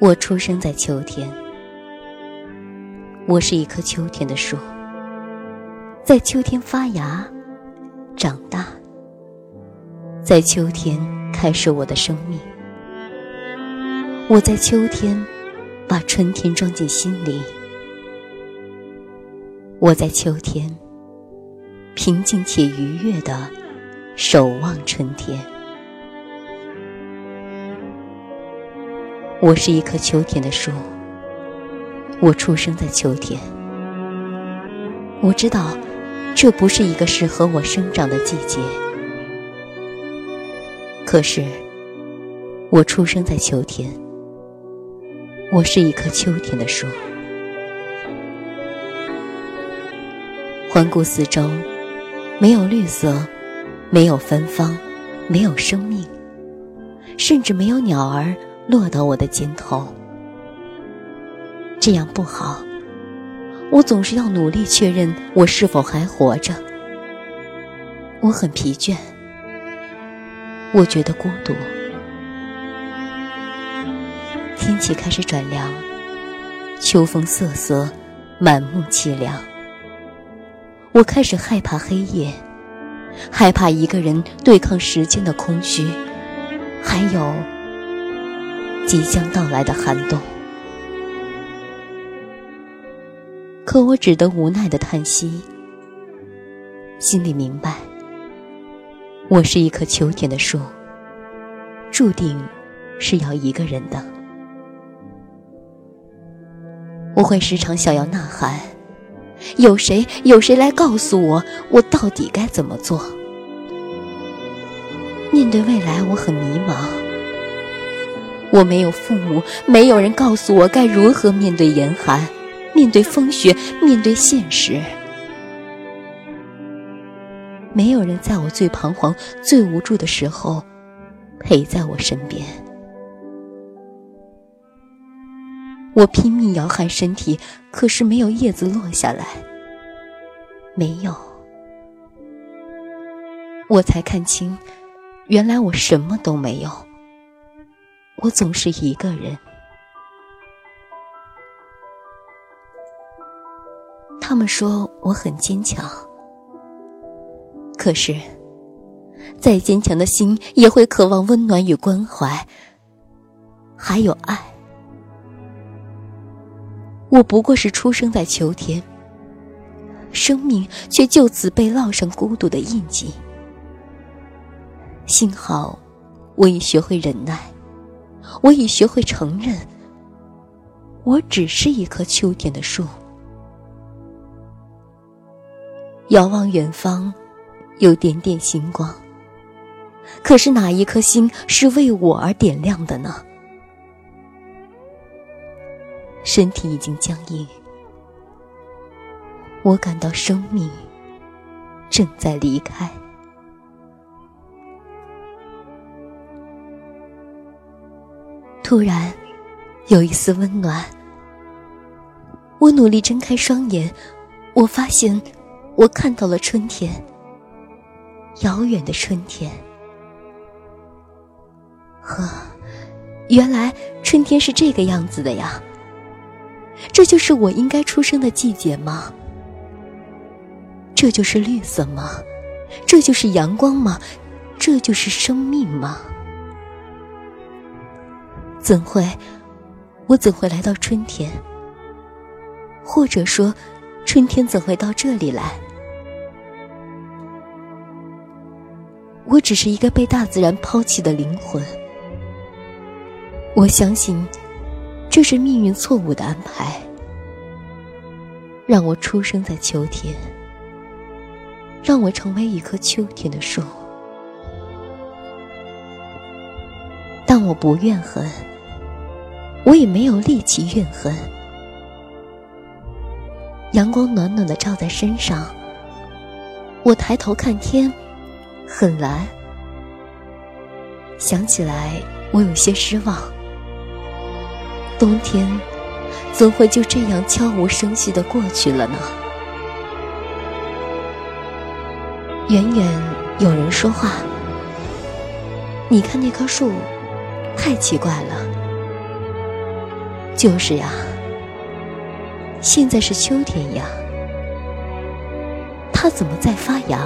我出生在秋天，我是一棵秋天的树，在秋天发芽、长大，在秋天开始我的生命。我在秋天把春天装进心里，我在秋天平静且愉悦的守望春天。我是一棵秋天的树，我出生在秋天。我知道，这不是一个适合我生长的季节。可是，我出生在秋天。我是一棵秋天的树。环顾四周，没有绿色，没有芬芳，没有生命，甚至没有鸟儿。落到我的肩头，这样不好。我总是要努力确认我是否还活着。我很疲倦，我觉得孤独。天气开始转凉，秋风瑟瑟，满目凄凉。我开始害怕黑夜，害怕一个人对抗时间的空虚，还有。即将到来的寒冬，可我只得无奈的叹息，心里明白，我是一棵秋天的树，注定是要一个人的。我会时常想要呐喊，有谁，有谁来告诉我，我到底该怎么做？面对未来，我很迷茫。我没有父母，没有人告诉我该如何面对严寒，面对风雪，面对现实。没有人在我最彷徨、最无助的时候陪在我身边。我拼命摇撼身体，可是没有叶子落下来。没有，我才看清，原来我什么都没有。我总是一个人。他们说我很坚强，可是，再坚强的心也会渴望温暖与关怀，还有爱。我不过是出生在秋天，生命却就此被烙上孤独的印记。幸好，我已学会忍耐。我已学会承认，我只是一棵秋天的树。遥望远方，有点点星光。可是哪一颗星是为我而点亮的呢？身体已经僵硬，我感到生命正在离开。突然，有一丝温暖。我努力睁开双眼，我发现，我看到了春天。遥远的春天。呵，原来春天是这个样子的呀。这就是我应该出生的季节吗？这就是绿色吗？这就是阳光吗？这就是生命吗？怎会？我怎会来到春天？或者说，春天怎会到这里来？我只是一个被大自然抛弃的灵魂。我相信，这是命运错误的安排，让我出生在秋天，让我成为一棵秋天的树。但我不怨恨。我也没有力气怨恨。阳光暖暖的照在身上，我抬头看天，很蓝。想起来，我有些失望。冬天怎会就这样悄无声息的过去了呢？远远有人说话：“你看那棵树，太奇怪了。”就是呀，现在是秋天呀，它怎么在发芽？